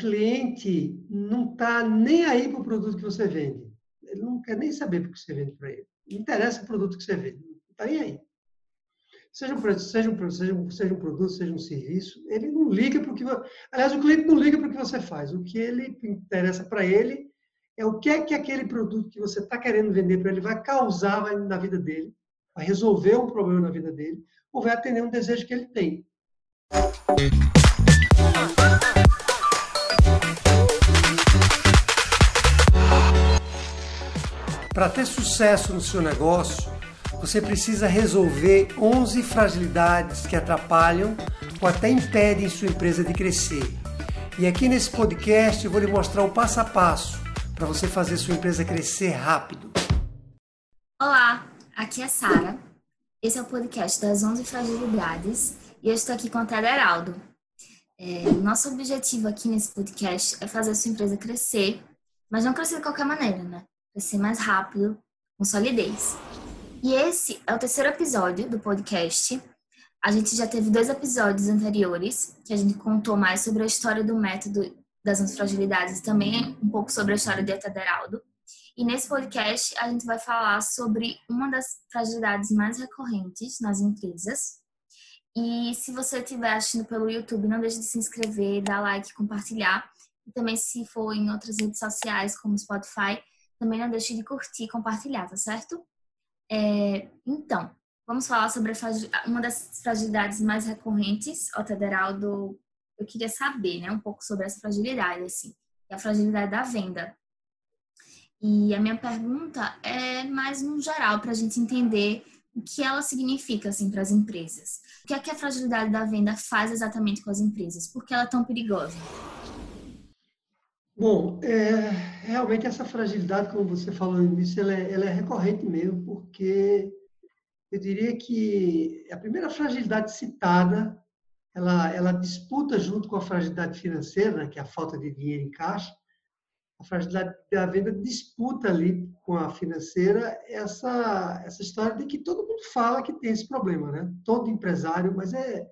cliente não está nem aí para o produto que você vende. Ele não quer nem saber o que você vende para ele. Não interessa o produto que você vende. Não está nem aí. Seja um, seja, um, seja, um, seja um produto, seja um serviço, ele não liga para o que. Aliás, o cliente não liga para o que você faz. O que ele interessa para ele é o que é que aquele produto que você está querendo vender para ele vai causar na vida dele, vai resolver um problema na vida dele, ou vai atender um desejo que ele tem. Para ter sucesso no seu negócio, você precisa resolver 11 fragilidades que atrapalham ou até impedem sua empresa de crescer. E aqui nesse podcast eu vou lhe mostrar o passo a passo para você fazer sua empresa crescer rápido. Olá, aqui é Sara. Esse é o podcast das 11 fragilidades e eu estou aqui com o Ted Heraldo. É, nosso objetivo aqui nesse podcast é fazer sua empresa crescer, mas não crescer de qualquer maneira, né? Crescer mais rápido, com solidez. E esse é o terceiro episódio do podcast. A gente já teve dois episódios anteriores, que a gente contou mais sobre a história do método das antifragilidades também um pouco sobre a história de Etaderaldo. E nesse podcast a gente vai falar sobre uma das fragilidades mais recorrentes nas empresas. E se você estiver assistindo pelo YouTube, não deixe de se inscrever, dar like, compartilhar. E também se for em outras redes sociais, como Spotify, também não deixe de curtir e compartilhar, tá certo? É, então, vamos falar sobre uma das fragilidades mais recorrentes, ó, Tederaldo, eu queria saber, né, um pouco sobre essa fragilidade, assim, a fragilidade da venda. E a minha pergunta é mais no geral, para a gente entender o que ela significa, assim, para as empresas. O que é que a fragilidade da venda faz exatamente com as empresas? Por que ela é tão perigosa? Bom, é, realmente essa fragilidade, como você falou no início, ela é, ela é recorrente mesmo, porque eu diria que a primeira fragilidade citada, ela, ela disputa junto com a fragilidade financeira, né, que é a falta de dinheiro em caixa, a fragilidade da venda disputa ali com a financeira essa, essa história de que todo mundo fala que tem esse problema, né? Todo empresário, mas é,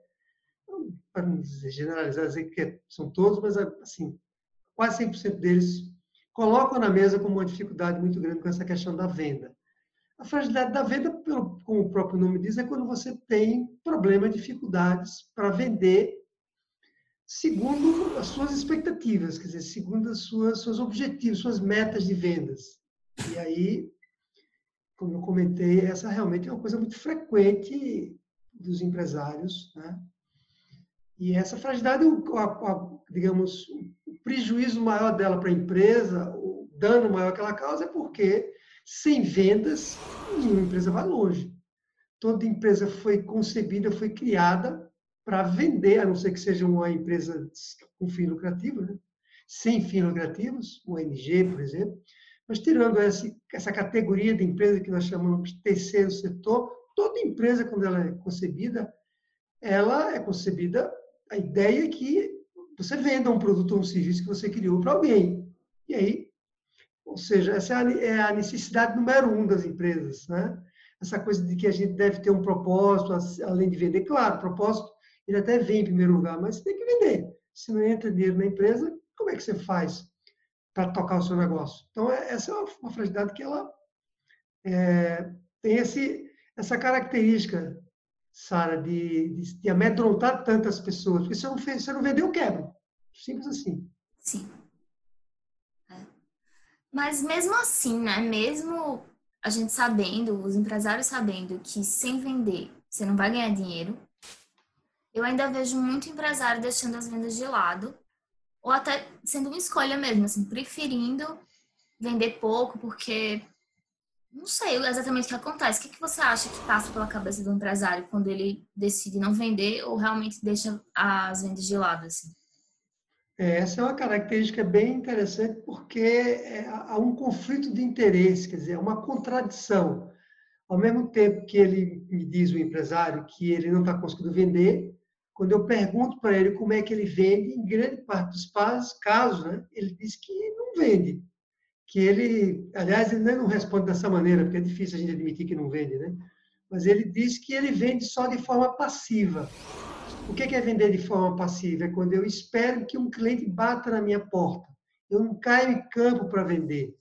para não generalizar, dizer que são todos, mas assim, quase 100% deles colocam na mesa como uma dificuldade muito grande com essa questão da venda. A fragilidade da venda, como o próprio nome diz, é quando você tem problema, dificuldades para vender segundo as suas expectativas, quer dizer, segundo as suas seus objetivos, suas metas de vendas. E aí, como eu comentei, essa realmente é uma coisa muito frequente dos empresários, né? E essa fragilidade, digamos, prejuízo maior dela para a empresa, o dano maior que ela causa é porque sem vendas, nenhuma empresa vai longe. Toda empresa foi concebida, foi criada para vender, a não ser que seja uma empresa com fim lucrativo, né? sem fins lucrativos, uma ONG, por exemplo. Mas tirando essa, essa categoria de empresa que nós chamamos de terceiro setor, toda empresa, quando ela é concebida, ela é concebida, a ideia é que você venda um produto ou um serviço que você criou para alguém. E aí, ou seja, essa é a é necessidade número um das empresas, né? Essa coisa de que a gente deve ter um propósito, além de vender. Claro, propósito, ele até vem em primeiro lugar, mas você tem que vender. Se não entra dinheiro na empresa, como é que você faz para tocar o seu negócio? Então, é, essa é uma fragilidade que ela é, tem esse, essa característica Sara, de, de, de, amedrontar tantas pessoas. Porque se você não, fez, você não vendeu, quebra. Simples assim. Sim. É. Mas mesmo assim, né? Mesmo a gente sabendo, os empresários sabendo que sem vender você não vai ganhar dinheiro, eu ainda vejo muito empresário deixando as vendas de lado, ou até sendo uma escolha mesmo, assim, preferindo vender pouco porque não sei exatamente o que acontece. O que, que você acha que passa pela cabeça do empresário quando ele decide não vender ou realmente deixa as vendas de lado? Assim? É, essa é uma característica bem interessante porque é, há um conflito de interesse, quer dizer, é uma contradição. Ao mesmo tempo que ele me diz, o empresário, que ele não está conseguindo vender, quando eu pergunto para ele como é que ele vende, em grande parte dos casos, né, ele diz que não vende que ele, aliás, ele não responde dessa maneira, porque é difícil a gente admitir que não vende, né? Mas ele diz que ele vende só de forma passiva. O que é vender de forma passiva? É quando eu espero que um cliente bata na minha porta. Eu não caio em campo para vender.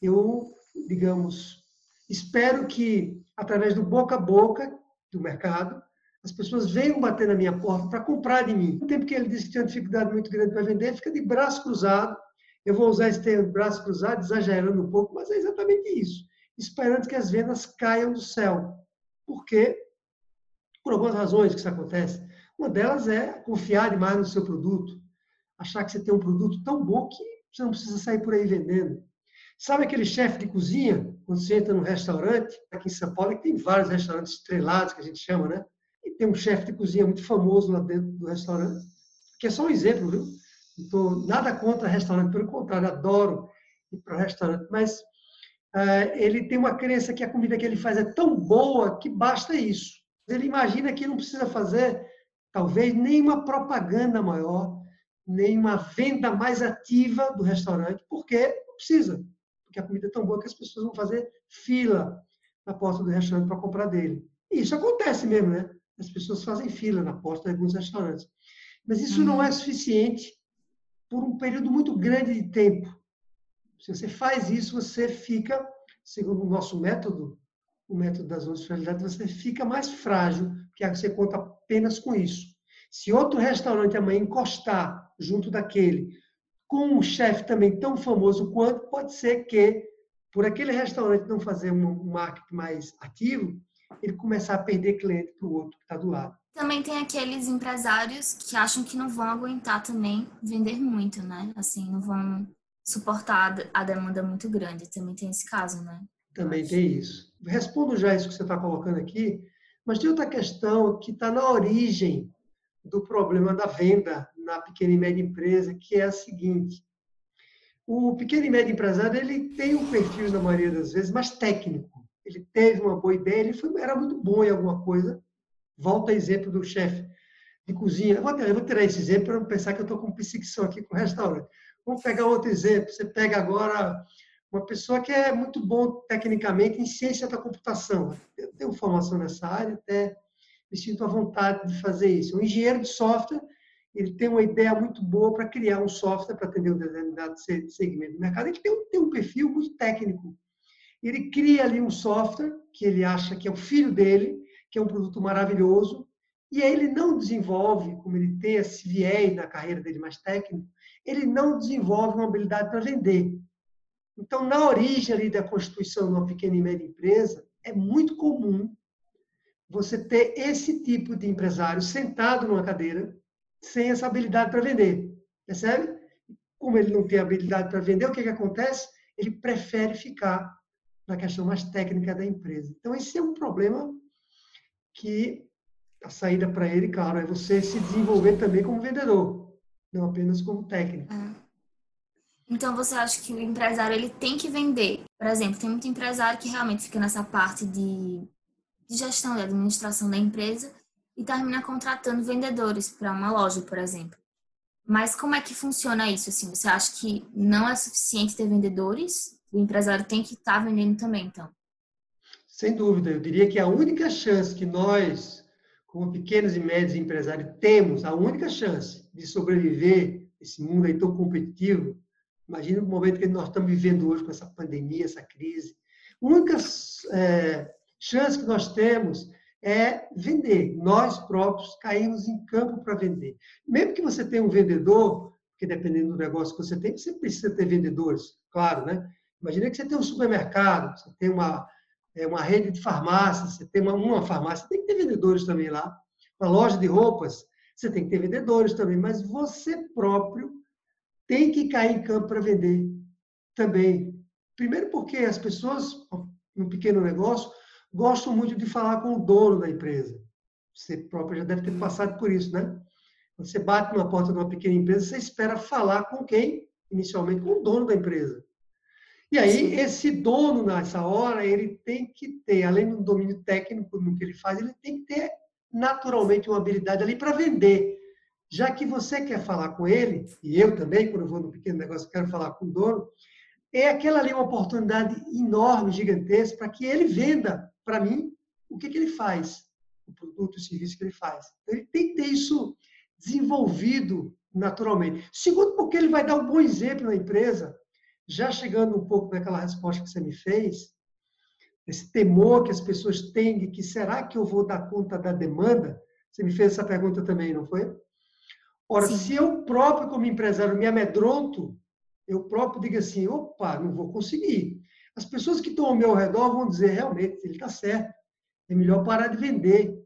Eu, digamos, espero que, através do boca a boca do mercado, as pessoas venham bater na minha porta para comprar de mim. No tempo que ele disse que tinha uma dificuldade muito grande para vender, fica de braço cruzado. Eu vou usar esse termo, braço cruzado, exagerando um pouco, mas é exatamente isso. Esperando que as vendas caiam do céu. Por quê? Por algumas razões que isso acontece. Uma delas é confiar demais no seu produto, achar que você tem um produto tão bom que você não precisa sair por aí vendendo. Sabe aquele chefe de cozinha, quando você entra num restaurante, aqui em São Paulo, que tem vários restaurantes estrelados, que a gente chama, né? E tem um chefe de cozinha muito famoso lá dentro do restaurante, que é só um exemplo, viu? Não estou nada contra restaurante, pelo contrário, adoro ir para o restaurante, mas uh, ele tem uma crença que a comida que ele faz é tão boa que basta isso. Ele imagina que não precisa fazer, talvez, nenhuma propaganda maior, nenhuma venda mais ativa do restaurante, porque não precisa, porque a comida é tão boa que as pessoas vão fazer fila na porta do restaurante para comprar dele. E isso acontece mesmo, né? As pessoas fazem fila na porta de alguns restaurantes. Mas isso uhum. não é suficiente por um período muito grande de tempo. Se você faz isso, você fica, segundo o nosso método, o método das fragilidades, você fica mais frágil, porque você conta apenas com isso. Se outro restaurante amanhã encostar junto daquele, com um chefe também tão famoso quanto, pode ser que, por aquele restaurante não fazer um marketing mais ativo, ele começar a perder cliente para o outro que está do lado. Também tem aqueles empresários que acham que não vão aguentar também vender muito, né? Assim, não vão suportar a demanda muito grande. Também tem esse caso, né? Também tem isso. Respondo já isso que você está colocando aqui, mas tem outra questão que está na origem do problema da venda na pequena e média empresa, que é a seguinte. O pequeno e médio empresário ele tem um perfil, na maioria das vezes, mais técnico. Ele teve uma boa ideia, ele foi, era muito bom em alguma coisa. Volta exemplo do chefe de cozinha. Eu vou, eu vou tirar esse exemplo para não pensar que eu estou com perseguição aqui com o restaurante. Vamos pegar outro exemplo. Você pega agora uma pessoa que é muito bom tecnicamente em ciência da computação. Eu tenho formação nessa área, até me sinto à vontade de fazer isso. Um engenheiro de software, ele tem uma ideia muito boa para criar um software para atender um determinado segmento do mercado. Ele tem um, tem um perfil muito técnico. Ele cria ali um software que ele acha que é o filho dele, que é um produto maravilhoso, e ele não desenvolve, como ele tem esse viés na carreira dele mais técnico, ele não desenvolve uma habilidade para vender. Então, na origem ali da constituição de uma pequena e média empresa, é muito comum você ter esse tipo de empresário sentado numa cadeira sem essa habilidade para vender. Percebe? Como ele não tem habilidade para vender, o que, que acontece? Ele prefere ficar na questão mais técnica da empresa. Então, esse é um problema que a saída para ele, claro, é você se desenvolver também como vendedor, não apenas como técnico. É. Então você acha que o empresário ele tem que vender? Por exemplo, tem muito empresário que realmente fica nessa parte de, de gestão, de administração da empresa e termina contratando vendedores para uma loja, por exemplo. Mas como é que funciona isso? Assim, você acha que não é suficiente ter vendedores? O empresário tem que estar tá vendendo também, então? Sem dúvida. Eu diria que a única chance que nós, como pequenos e médios empresários, temos, a única chance de sobreviver esse mundo aí tão competitivo, Imagina o momento que nós estamos vivendo hoje com essa pandemia, essa crise. A única é, chance que nós temos é vender. Nós próprios caímos em campo para vender. Mesmo que você tenha um vendedor, porque dependendo do negócio que você tem, você precisa ter vendedores, claro, né? Imagina que você tem um supermercado, você tem uma, é, uma rede de farmácias, você tem uma, uma farmácia, tem que ter vendedores também lá. Uma loja de roupas, você tem que ter vendedores também, mas você próprio tem que cair em campo para vender também. Primeiro porque as pessoas, no pequeno negócio, gostam muito de falar com o dono da empresa. Você próprio já deve ter passado por isso, né? Quando você bate na porta de uma pequena empresa, você espera falar com quem? Inicialmente com o dono da empresa. E aí, esse dono, nessa hora, ele tem que ter, além do domínio técnico no que ele faz, ele tem que ter naturalmente uma habilidade ali para vender já que você quer falar com ele, e eu também, quando eu vou no pequeno negócio, quero falar com o dono, é aquela ali uma oportunidade enorme, gigantesca, para que ele venda para mim o que, que ele faz. o produto, o serviço que ele faz. Então, ele tem que ter isso desenvolvido naturalmente. Segundo, porque ele vai dar um bom exemplo na empresa, já chegando um pouco naquela resposta que você me fez, esse temor que as pessoas têm de que será que eu vou dar conta da demanda? Você me fez essa pergunta também, não foi? Ora, Sim. se eu próprio, como empresário, me amedronto, eu próprio digo assim, opa, não vou conseguir. As pessoas que estão ao meu redor vão dizer, realmente, ele está certo, é melhor parar de vender,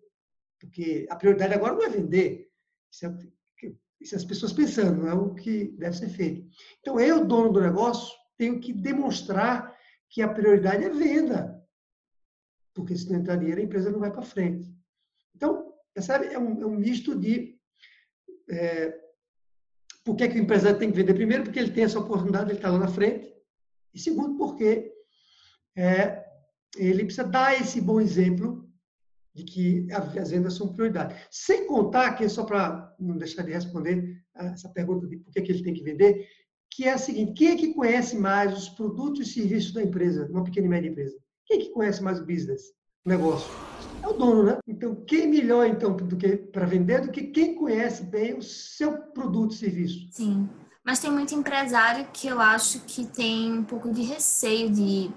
porque a prioridade agora não é vender, isso é, as pessoas pensando, não é o que deve ser feito. Então, eu, dono do negócio, tenho que demonstrar que a prioridade é venda, porque se não entrar dinheiro, a empresa não vai para frente. Então, percebe? É um, é um misto de é, por que, que o empresário tem que vender? Primeiro, porque ele tem essa oportunidade, ele está lá na frente. E segundo, porque é, ele precisa dar esse bom exemplo de que as vendas são prioridade. Sem contar que, só para não deixar de responder essa pergunta de por que, que ele tem que vender, que é a seguinte, quem é que conhece mais os produtos e serviços da empresa, uma pequena e média empresa? Quem é que conhece mais o business, o negócio? É o dono, né? Então, quem melhor então do que para vender do que quem conhece bem o seu produto e serviço? Sim. Mas tem muito empresário que eu acho que tem um pouco de receio de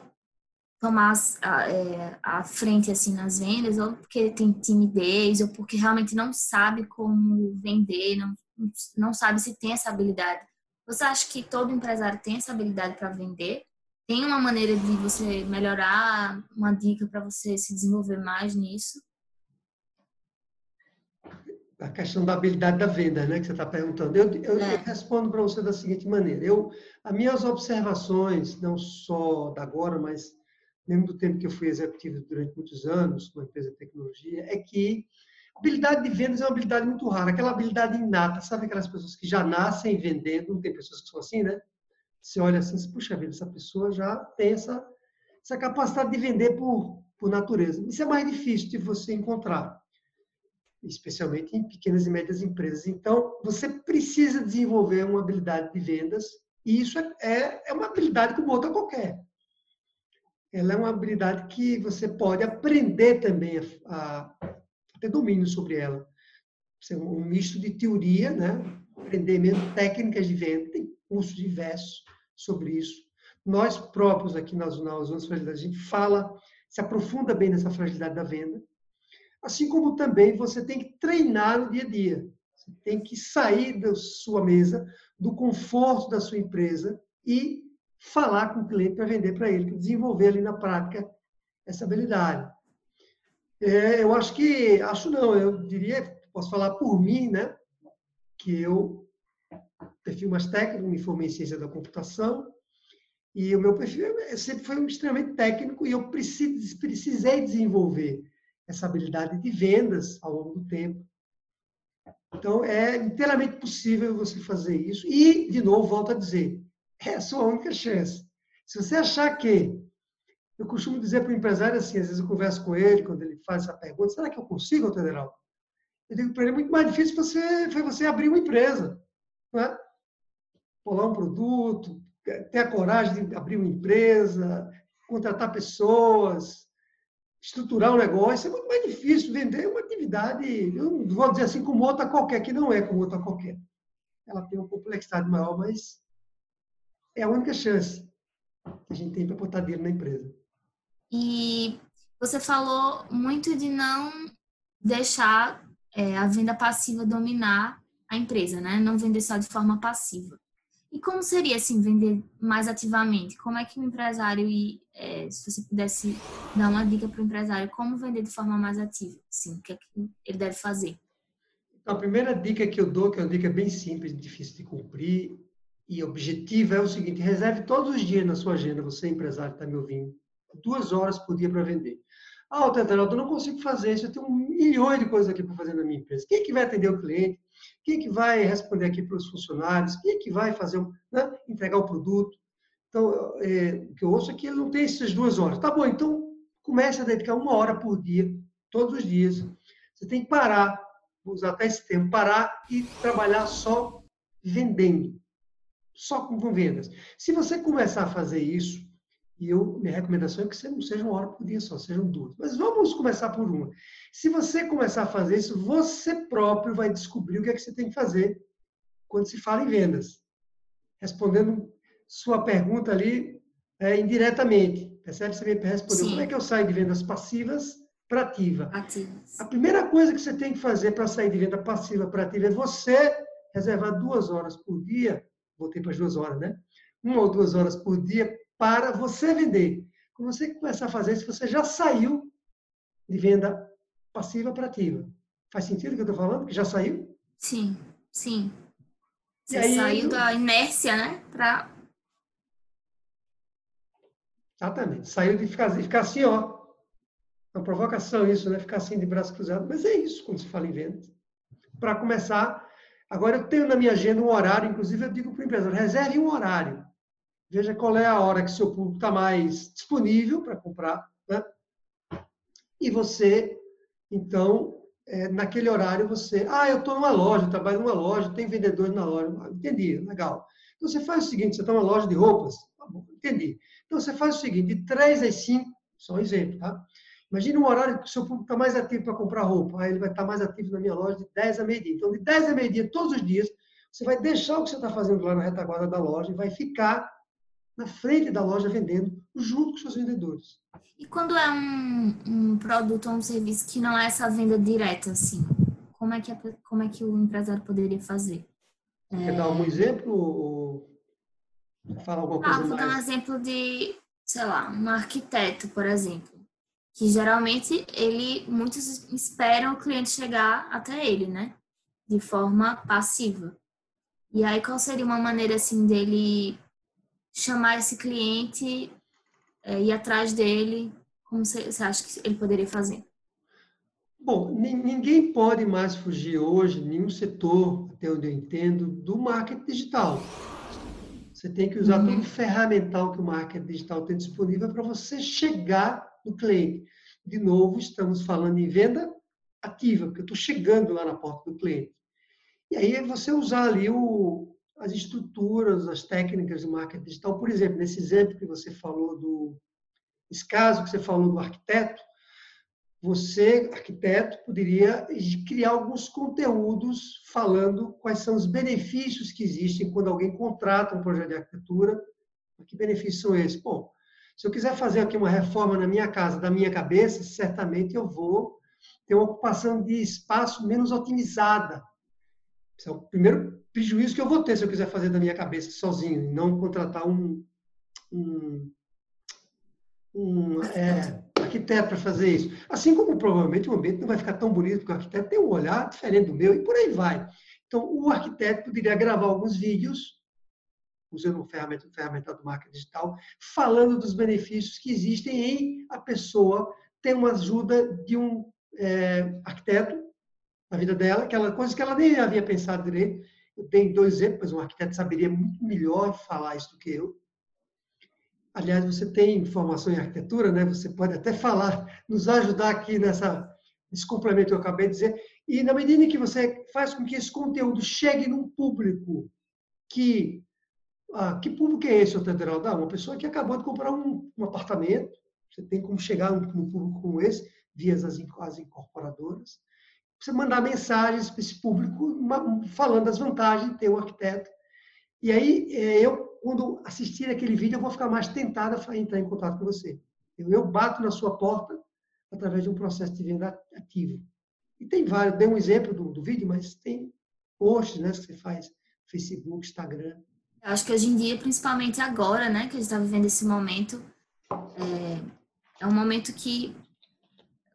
tomar a, é, a frente assim nas vendas, ou porque tem timidez, ou porque realmente não sabe como vender, não, não sabe se tem essa habilidade. Você acha que todo empresário tem essa habilidade para vender? Tem uma maneira de você melhorar, uma dica para você se desenvolver mais nisso? A questão da habilidade da venda, né, que você está perguntando. Eu, eu, é. eu respondo para você da seguinte maneira. Eu, as minhas observações, não só da agora, mas mesmo do tempo que eu fui executivo durante muitos anos, numa empresa de tecnologia, é que habilidade de vendas é uma habilidade muito rara, aquela habilidade inata, sabe aquelas pessoas que já nascem vendendo, não tem pessoas que são assim, né? Você olha assim, puxa vida, essa pessoa já tem essa, essa capacidade de vender por, por natureza. Isso é mais difícil de você encontrar, especialmente em pequenas e médias empresas. Então, você precisa desenvolver uma habilidade de vendas, e isso é, é, é uma habilidade como outra qualquer. Ela é uma habilidade que você pode aprender também a, a ter domínio sobre ela. É um misto de teoria, né? aprender mesmo técnicas de venda, tem cursos diversos sobre isso. Nós próprios aqui na Zona Fragilidades, a gente fala, se aprofunda bem nessa fragilidade da venda. Assim como também você tem que treinar no dia a dia. Você tem que sair da sua mesa, do conforto da sua empresa e falar com o cliente para vender para ele, desenvolver ali na prática essa habilidade. É, eu acho que, acho não, eu diria, posso falar por mim, né, que eu perfil mais técnico, me formei em ciência da computação, e o meu perfil sempre foi extremamente técnico e eu precisei desenvolver essa habilidade de vendas ao longo do tempo. Então, é inteiramente possível você fazer isso. E, de novo, volto a dizer, é a sua única chance. Se você achar que. Eu costumo dizer para o empresário assim, às vezes eu converso com ele, quando ele faz essa pergunta: será que eu consigo, Federal? Eu digo para ele: é muito mais difícil você, foi você abrir uma empresa. Não é? Polar um produto, ter a coragem de abrir uma empresa, contratar pessoas, estruturar um negócio, é muito mais difícil. Vender uma atividade, eu não vou dizer assim como outra qualquer, que não é como outra qualquer. Ela tem uma complexidade maior, mas é a única chance que a gente tem para botar dinheiro na empresa. E você falou muito de não deixar é, a venda passiva dominar a empresa, né? Não vender só de forma passiva. E como seria assim vender mais ativamente? Como é que o empresário é, se você pudesse dar uma dica para o empresário como vender de forma mais ativa, sim, o que, é que ele deve fazer? Então, a primeira dica que eu dou, que é uma dica bem simples, difícil de cumprir, e objetiva é o seguinte: reserve todos os dias na sua agenda, você empresário que está me ouvindo, duas horas por dia para vender. Ah, Tetraldo, eu não consigo fazer isso, eu tenho milhões de coisas aqui para fazer na minha empresa. Quem é que vai atender o cliente? Quem é que vai responder aqui para os funcionários? Quem é que vai fazer, né, entregar o produto? Então, é, o que eu ouço é que ele não tem essas duas horas. Tá bom, então comece a dedicar uma hora por dia, todos os dias. Você tem que parar, vou usar até esse tempo, parar e trabalhar só vendendo só com vendas. Se você começar a fazer isso, E eu, minha recomendação é que você não seja uma hora por dia só, sejam duas. Mas vamos começar por uma. Se você começar a fazer isso, você próprio vai descobrir o que é que você tem que fazer quando se fala em vendas. Respondendo sua pergunta ali é, indiretamente. Percebe? Você me respondeu. Sim. Como é que eu saio de vendas passivas para ativa? Ativas. A primeira coisa que você tem que fazer para sair de venda passiva para ativa é você reservar duas horas por dia, voltei para as duas horas, né? Uma ou duas horas por dia para você vender. Quando você começar a fazer isso, você já saiu de venda passiva para ativa. Faz sentido o que eu estou falando? Que já saiu? Sim, sim. Você aí, saiu da inércia, né? Pra... Exatamente. Saiu de ficar, de ficar assim, ó. Uma provocação isso, né? Ficar assim de braço cruzado. Mas é isso quando se fala em vendas. Para começar, agora eu tenho na minha agenda um horário, inclusive eu digo para o empresário, reserve um horário. Veja qual é a hora que seu público está mais disponível para comprar, né? E você, então, é, naquele horário você, ah, eu estou numa loja, eu trabalho numa loja, tem vendedores na loja. Ah, entendi, legal. Então você faz o seguinte, você está numa loja de roupas, tá entendi. Então você faz o seguinte, de 3 às 5, só um exemplo, tá? Imagina um horário que o seu público está mais ativo para comprar roupa, aí ele vai estar tá mais ativo na minha loja de 10 a meio-dia. Então, de 10 a meio-dia, todos os dias, você vai deixar o que você está fazendo lá na retaguarda da loja e vai ficar na frente da loja vendendo junto com seus vendedores. E quando é um, um produto ou um serviço que não é essa venda direta, assim, como é que, como é que o empresário poderia fazer? Quer é... dar um exemplo ou falar alguma coisa ah, vou mais? dar um exemplo de, sei lá, um arquiteto, por exemplo, que geralmente ele, muitos esperam o cliente chegar até ele, né? De forma passiva. E aí, qual seria uma maneira, assim, dele chamar esse cliente, é, ir atrás dele? Como você, você acha que ele poderia fazer? Bom, ninguém pode mais fugir hoje, nenhum setor, até onde eu entendo, do marketing digital. Você tem que usar uhum. todo o ferramental que o marketing digital tem disponível para você chegar no cliente. De novo, estamos falando em venda ativa, porque eu estou chegando lá na porta do cliente. E aí é você usar ali o, as estruturas, as técnicas de marketing digital. Por exemplo, nesse exemplo que você falou do esse caso que você falou do arquiteto, você, arquiteto, poderia criar alguns conteúdos falando quais são os benefícios que existem quando alguém contrata um projeto de arquitetura. Que benefícios são esses? Bom, se eu quiser fazer aqui uma reforma na minha casa, da minha cabeça, certamente eu vou ter uma ocupação de espaço menos otimizada. Esse é o primeiro prejuízo que eu vou ter se eu quiser fazer da minha cabeça sozinho, não contratar um, um, um é, arquiteto para fazer isso. Assim como provavelmente o ambiente não vai ficar tão bonito, porque o arquiteto tem um olhar diferente do meu e por aí vai. Então, o arquiteto poderia gravar alguns vídeos, usando ferramenta, ferramenta do marketing digital, falando dos benefícios que existem em a pessoa ter uma ajuda de um é, arquiteto na vida dela, aquela coisa que ela nem havia pensado direito, eu tenho dois exemplos, um arquiteto saberia muito melhor falar isso do que eu. Aliás, você tem formação em arquitetura, né? Você pode até falar, nos ajudar aqui nessa esse complemento que eu acabei de dizer. E na medida em que você faz com que esse conteúdo chegue num público que ah, que público é esse, Otederaldo? Ah, uma pessoa que acabou de comprar um, um apartamento. Você tem como chegar num público como esse, via as, as incorporadoras você mandar mensagens para esse público falando das vantagens de ter um arquiteto. E aí, é, eu, quando assistir aquele vídeo, eu vou ficar mais tentada a entrar em contato com você. Eu bato na sua porta através de um processo de venda ativo. E tem vários, dei um exemplo do, do vídeo, mas tem posts né, que você faz, Facebook, Instagram. Acho que hoje em dia, principalmente agora, né, que a gente está vivendo esse momento, é, é um momento que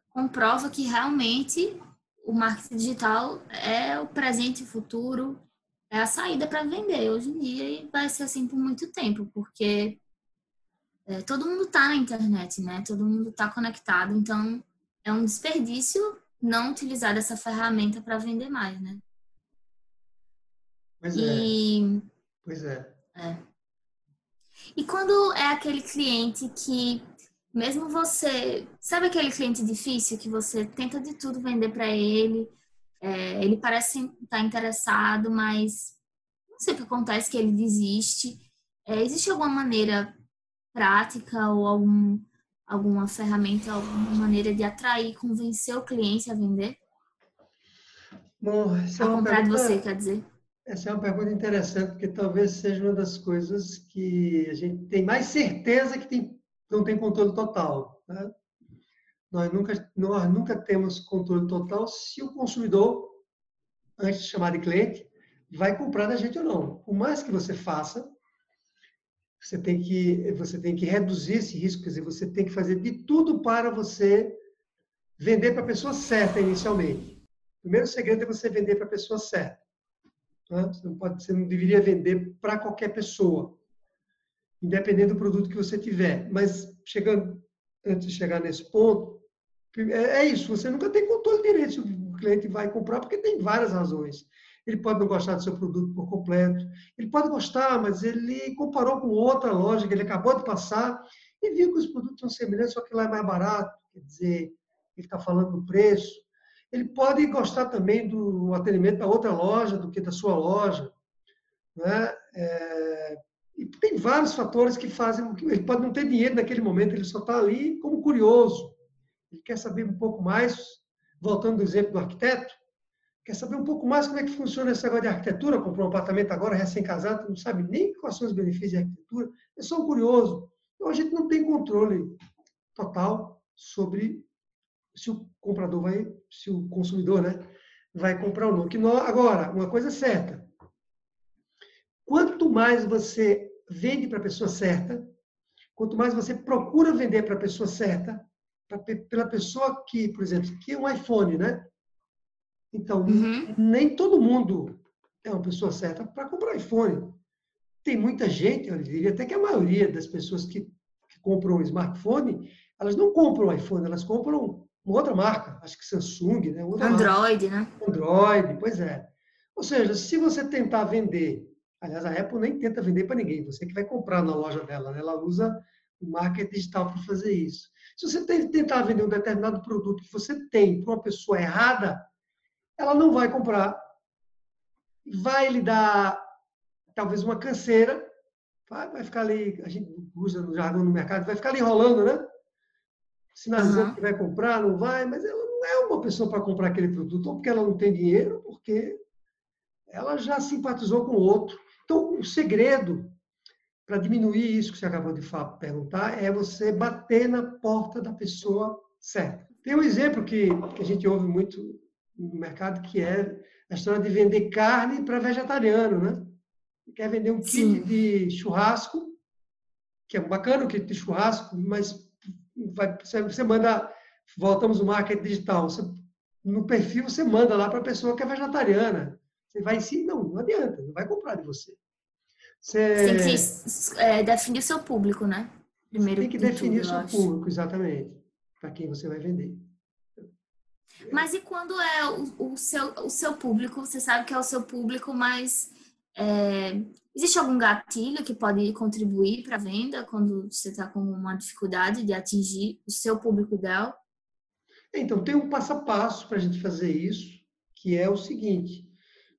comprova que realmente o marketing digital é o presente e futuro, é a saída para vender hoje em dia e vai ser assim por muito tempo, porque é, todo mundo está na internet, né? Todo mundo está conectado, então é um desperdício não utilizar essa ferramenta para vender mais, né? Pois e... é. Pois é. é. E quando é aquele cliente que mesmo você, sabe aquele cliente difícil que você tenta de tudo vender para ele, é, ele parece estar tá interessado, mas não sei o que acontece que ele desiste. É, existe alguma maneira prática ou algum, alguma ferramenta, alguma maneira de atrair, convencer o cliente a vender? Bom, a é uma comprar pergunta, de você, quer dizer? Essa é uma pergunta interessante, porque talvez seja uma das coisas que a gente tem mais certeza que tem, não tem controle total. Né? Nós, nunca, nós nunca temos controle total se o consumidor, antes de chamar de cliente, vai comprar da gente ou não. Por mais que você faça, você tem que, você tem que reduzir esse risco, quer dizer, você tem que fazer de tudo para você vender para a pessoa certa inicialmente. O primeiro segredo é você vender para a pessoa certa. Né? Você, não pode, você não deveria vender para qualquer pessoa, independente do produto que você tiver. Mas chegando, antes de chegar nesse ponto, é, é isso, você nunca tem controle direito se o cliente vai comprar, porque tem várias razões. Ele pode não gostar do seu produto por completo. Ele pode gostar, mas ele comparou com outra loja que ele acabou de passar e viu que os produtos são semelhantes, só que lá é mais barato. Quer dizer, ele está falando do preço. Ele pode gostar também do atendimento da outra loja do que da sua loja. Né? É, e tem vários fatores que fazem. Ele pode não ter dinheiro naquele momento, ele só está ali como curioso. Ele quer saber um pouco mais, voltando ao exemplo do arquiteto, quer saber um pouco mais como é que funciona esse negócio de arquitetura, comprou um apartamento agora, recém-casado, não sabe nem quais são os benefícios de arquitetura, é só um curioso. Então, a gente não tem controle total sobre se o comprador vai, se o consumidor né, vai comprar ou não. agora, uma coisa é certa, quanto mais você vende para a pessoa certa, quanto mais você procura vender para a pessoa certa, pra, pela pessoa que, por exemplo, que é um iPhone, né? Então, uhum. nem todo mundo é uma pessoa certa para comprar iPhone. Tem muita gente, eu diria até que a maioria das pessoas que, que compram um smartphone, elas não compram um iPhone, elas compram uma outra marca, acho que Samsung, né? Outra Android, marca. né? Android, pois é. Ou seja, se você tentar vender, aliás, a Apple nem tenta vender para ninguém, você que vai comprar na loja dela, né? ela usa o marketing digital para fazer isso. Se você tentar vender um determinado produto que você tem para uma pessoa errada, ela não vai comprar, vai lhe dar talvez uma canseira, vai, vai ficar ali, a gente usa no jargão no mercado, vai ficar ali enrolando, né? Sinalizando uhum. que vai comprar, não vai, mas ela não é uma pessoa para comprar aquele produto, ou porque ela não tem dinheiro, porque ela já simpatizou com o outro. Então, o segredo para diminuir isso que você acabou de perguntar é você bater na porta da pessoa certa. Tem um exemplo que, que a gente ouve muito no mercado, que é a história de vender carne para vegetariano, né? Quer vender um Sim. kit de churrasco, que é bacana o kit de churrasco, mas vai, você manda, voltamos no marketing digital, você, no perfil você manda lá para a pessoa que é vegetariana. Você vai sim, não, não adianta, não vai comprar de você. Você tem que é, definir o seu público, né? Primeiro tem que definir o seu público, exatamente, para quem você vai vender. Mas e quando é o, o, seu, o seu público? Você sabe que é o seu público, mas é, existe algum gatilho que pode contribuir para a venda quando você está com uma dificuldade de atingir o seu público ideal? Então, tem um passo a passo para a gente fazer isso, que é o seguinte: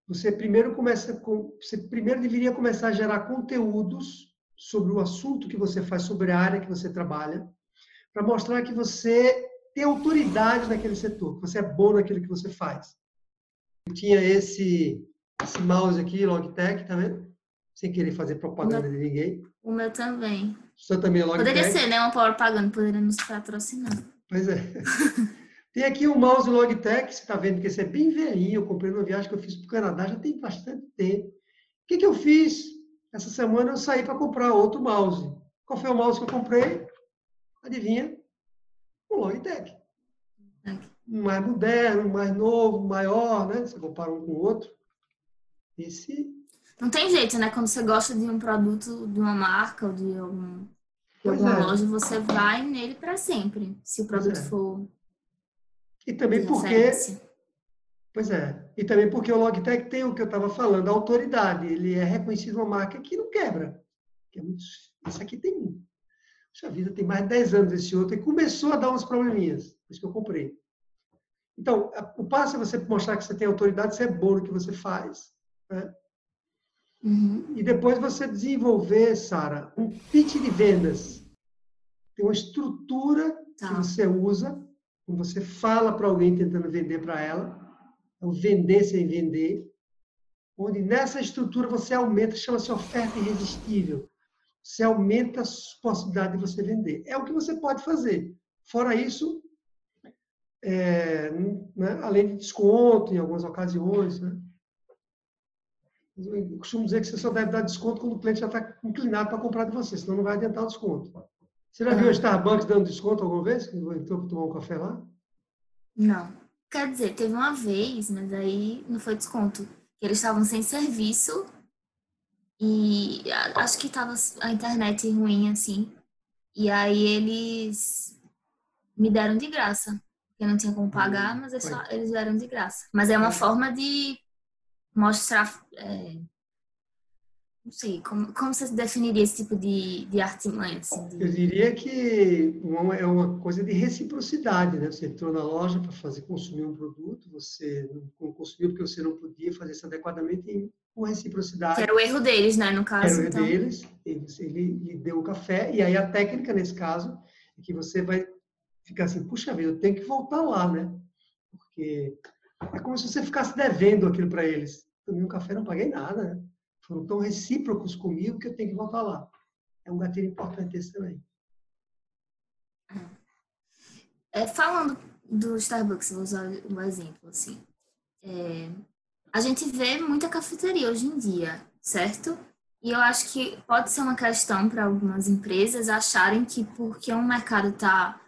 você primeiro começa com, você primeiro deveria começar a gerar conteúdos sobre o assunto que você faz, sobre a área que você trabalha, para mostrar que você ter autoridade naquele setor, que você é bom naquilo que você faz. Eu tinha esse, esse mouse aqui, Logitech, tá vendo? Sem querer fazer propaganda de ninguém. O meu também. O seu também é Logitech. Poderia ser, né? Uma propaganda, poderia nos patrocinar. Pois é. tem aqui o mouse Logitech, você está vendo que esse é bem velhinho, eu comprei numa viagem que eu fiz para o Canadá, já tem bastante tempo. O que, que eu fiz? Essa semana eu saí para comprar outro mouse. Qual foi o mouse que eu comprei? Adivinha? o Logitech. Mais moderno, mais novo, maior, né? Você compara um com o outro. Esse. Não tem jeito, né? Quando você gosta de um produto de uma marca ou de, algum, de alguma é. loja, você vai nele para sempre, se o produto é. for. E também porque. Pois é. E também porque o Logitech tem o que eu estava falando, a autoridade. Ele é reconhecido uma marca que não quebra. Que é muito... Esse aqui tem Puxa vida, tem mais de 10 anos esse outro, e começou a dar uns probleminhas, por isso que eu comprei. Então, o passo é você mostrar que você tem autoridade, você é bom no que você faz. Né? E depois você desenvolver, Sara, um pitch de vendas. tem uma estrutura tá. que você usa, quando você fala para alguém tentando vender para ela, é o vender sem vender, onde nessa estrutura você aumenta, chama-se oferta irresistível. Você aumenta a possibilidade de você vender. É o que você pode fazer. Fora isso, é, né, além de desconto em algumas ocasiões, né? Eu costumo dizer que você só deve dar desconto quando o cliente já está inclinado para comprar de você, senão não vai adiantar o desconto. Você já viu o Starbucks dando desconto alguma vez? Que entrou para tomar um café lá? Não. Quer dizer, teve uma vez, mas aí não foi desconto. Eles estavam sem serviço e acho que estava a internet ruim, assim. E aí eles me deram de graça. Eu não tinha como pagar, hum, mas é só, eles deram de graça. Mas é uma forma de mostrar. É, não sei, como, como você definiria esse tipo de, de artimanha? Assim, de... Eu diria que uma, é uma coisa de reciprocidade, né? Você entrou na loja para fazer consumir um produto, você não consumiu porque você não podia fazer isso adequadamente com reciprocidade. Que era o erro deles, né, no caso. Era o erro então... deles, ele, ele lhe deu o café, e aí a técnica, nesse caso, é que você vai ficar assim, puxa vida, eu tenho que voltar lá, né? Porque é como se você ficasse devendo aquilo para eles. Tomei um café, não paguei nada, né? foram tão recíprocos comigo que eu tenho que voltar lá. É um gatilho importante esse também. É, falando do Starbucks, vou usar um exemplo assim. É, a gente vê muita cafeteria hoje em dia, certo? E eu acho que pode ser uma questão para algumas empresas acharem que porque um mercado está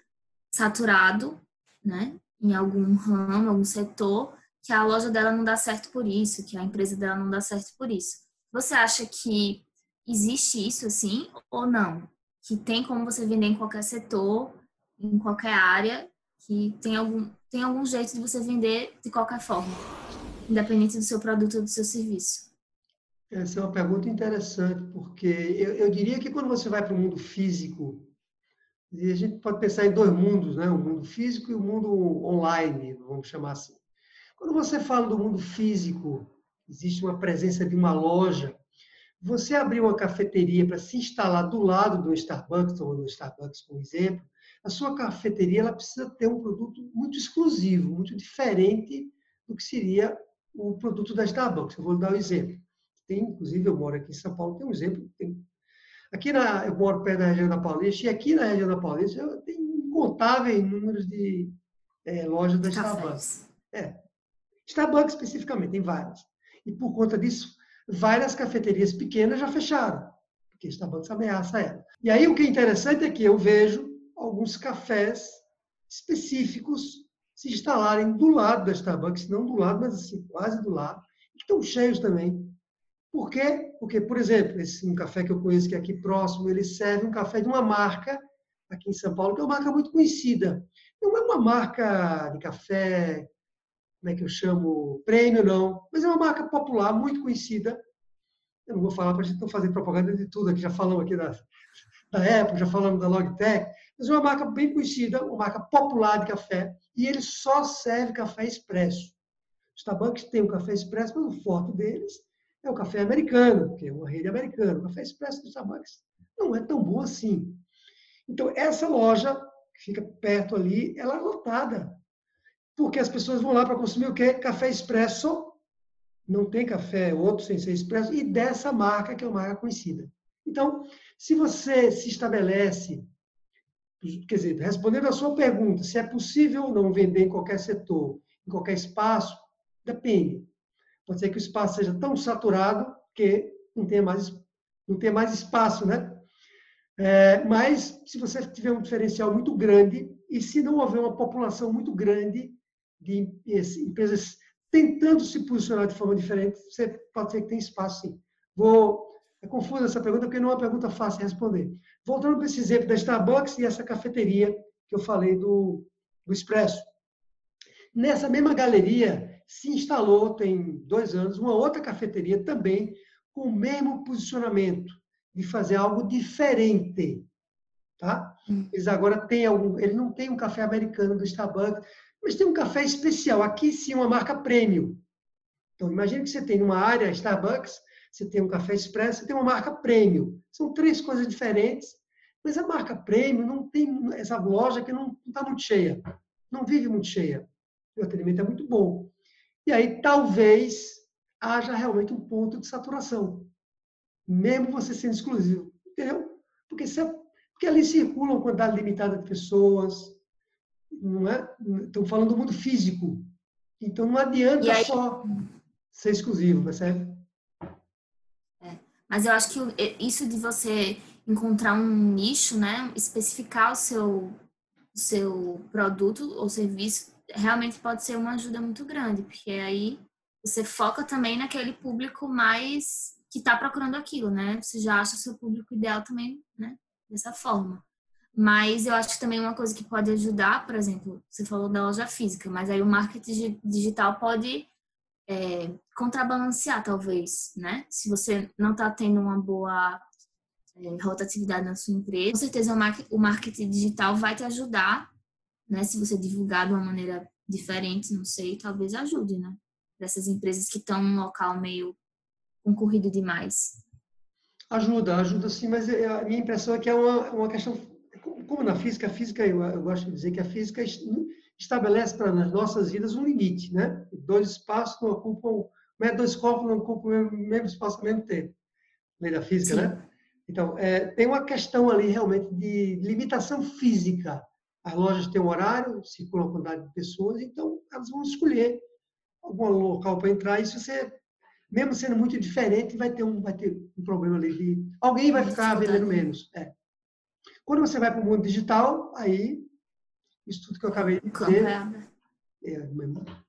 saturado, né, em algum ramo, algum setor, que a loja dela não dá certo por isso, que a empresa dela não dá certo por isso. Você acha que existe isso assim ou não? Que tem como você vender em qualquer setor, em qualquer área, que tem algum, tem algum jeito de você vender de qualquer forma, independente do seu produto ou do seu serviço? Essa é uma pergunta interessante, porque eu, eu diria que quando você vai para o mundo físico, e a gente pode pensar em dois mundos, né? o mundo físico e o mundo online, vamos chamar assim. Quando você fala do mundo físico, existe uma presença de uma loja. Você abrir uma cafeteria para se instalar do lado do Starbucks, ou no Starbucks, por exemplo, a sua cafeteria ela precisa ter um produto muito exclusivo, muito diferente do que seria o produto da Starbucks. Eu vou dar um exemplo. Tem, inclusive, eu moro aqui em São Paulo, tem um exemplo. Tem, aqui na, eu moro perto da região da Paulista, e aqui na região da Paulista tenho incontáveis números de é, lojas da Starbucks. É, Starbucks especificamente, tem várias. E por conta disso, várias cafeterias pequenas já fecharam, porque Starbucks ameaça ela. E aí o que é interessante é que eu vejo alguns cafés específicos se instalarem do lado da Starbucks, não do lado, mas assim, quase do lado, que estão cheios também. Por quê? Porque, por exemplo, esse um café que eu conheço que é aqui próximo, ele serve um café de uma marca aqui em São Paulo, que é uma marca muito conhecida. Não é uma marca de café como é que eu chamo, prêmio, não, mas é uma marca popular, muito conhecida. Eu não vou falar para a gente não fazer propaganda de tudo, aqui já falamos aqui da, da Apple, já falamos da Logitech, mas é uma marca bem conhecida, uma marca popular de café, e ele só serve café expresso. O Starbucks tem um café expresso, mas o forte deles é o café americano, que é uma rede americana. O café expresso do Starbucks não é tão bom assim. Então, essa loja, que fica perto ali, ela é lotada porque as pessoas vão lá para consumir o quê? Café expresso. Não tem café outro sem ser expresso. E dessa marca, que é uma marca conhecida. Então, se você se estabelece, quer dizer, respondendo a sua pergunta, se é possível ou não vender em qualquer setor, em qualquer espaço, depende. Pode ser que o espaço seja tão saturado que não tenha mais, não tenha mais espaço, né? É, mas, se você tiver um diferencial muito grande, e se não houver uma população muito grande, de empresas tentando se posicionar de forma diferente, você pode ser que tem espaço sim. Vou é confusa essa pergunta porque não é uma pergunta fácil de responder. Voltando para esse exemplo da Starbucks e essa cafeteria que eu falei do, do Expresso. Nessa mesma galeria se instalou, tem dois anos, uma outra cafeteria também com o mesmo posicionamento de fazer algo diferente. Tá? Hum. Eles agora têm algum. Ele não tem um café americano do Starbucks, mas tem um café especial. Aqui sim, uma marca premium. Então, imagine que você tem numa área Starbucks, você tem um café expresso, você tem uma marca premium. São três coisas diferentes, Mas a marca premium não tem essa loja que não está muito cheia, não vive muito cheia. O atendimento é muito bom. E aí talvez haja realmente um ponto de saturação, mesmo você sendo exclusivo, entendeu? Porque, você, porque ali circula uma quantidade limitada de pessoas, não é? Estamos falando do mundo físico, então não adianta aí... só ser exclusivo, percebe? É. Mas eu acho que isso de você encontrar um nicho, né, especificar o seu, seu produto ou serviço, realmente pode ser uma ajuda muito grande, porque aí você foca também naquele público mais que está procurando aquilo, né? Você já acha o seu público ideal também, né? Dessa forma. Mas eu acho que também uma coisa que pode ajudar, por exemplo, você falou da loja física, mas aí o marketing digital pode é, contrabalancear, talvez, né? Se você não está tendo uma boa é, rotatividade na sua empresa, com certeza o marketing digital vai te ajudar, né? Se você divulgar de uma maneira diferente, não sei, talvez ajude, né? Dessas empresas que estão num local meio concorrido demais. Ajuda, ajuda sim, mas é, a minha impressão é que é uma, uma questão, como na física, a física, eu, eu gosto de dizer que a física estabelece para nas nossas vidas um limite, né? Dois espaços não ocupam, é dois corpos não ocupam o mesmo espaço ao mesmo tempo. Lei da física, sim. né? Então, é, tem uma questão ali realmente de limitação física. As lojas têm um horário, circula uma quantidade de pessoas, então elas vão escolher algum local para entrar. E se você, mesmo sendo muito diferente, vai ter um, vai ter um problema ali de alguém vai ficar vendendo menos. É. Quando você vai para o mundo digital, aí isso tudo que eu acabei de dizer. É,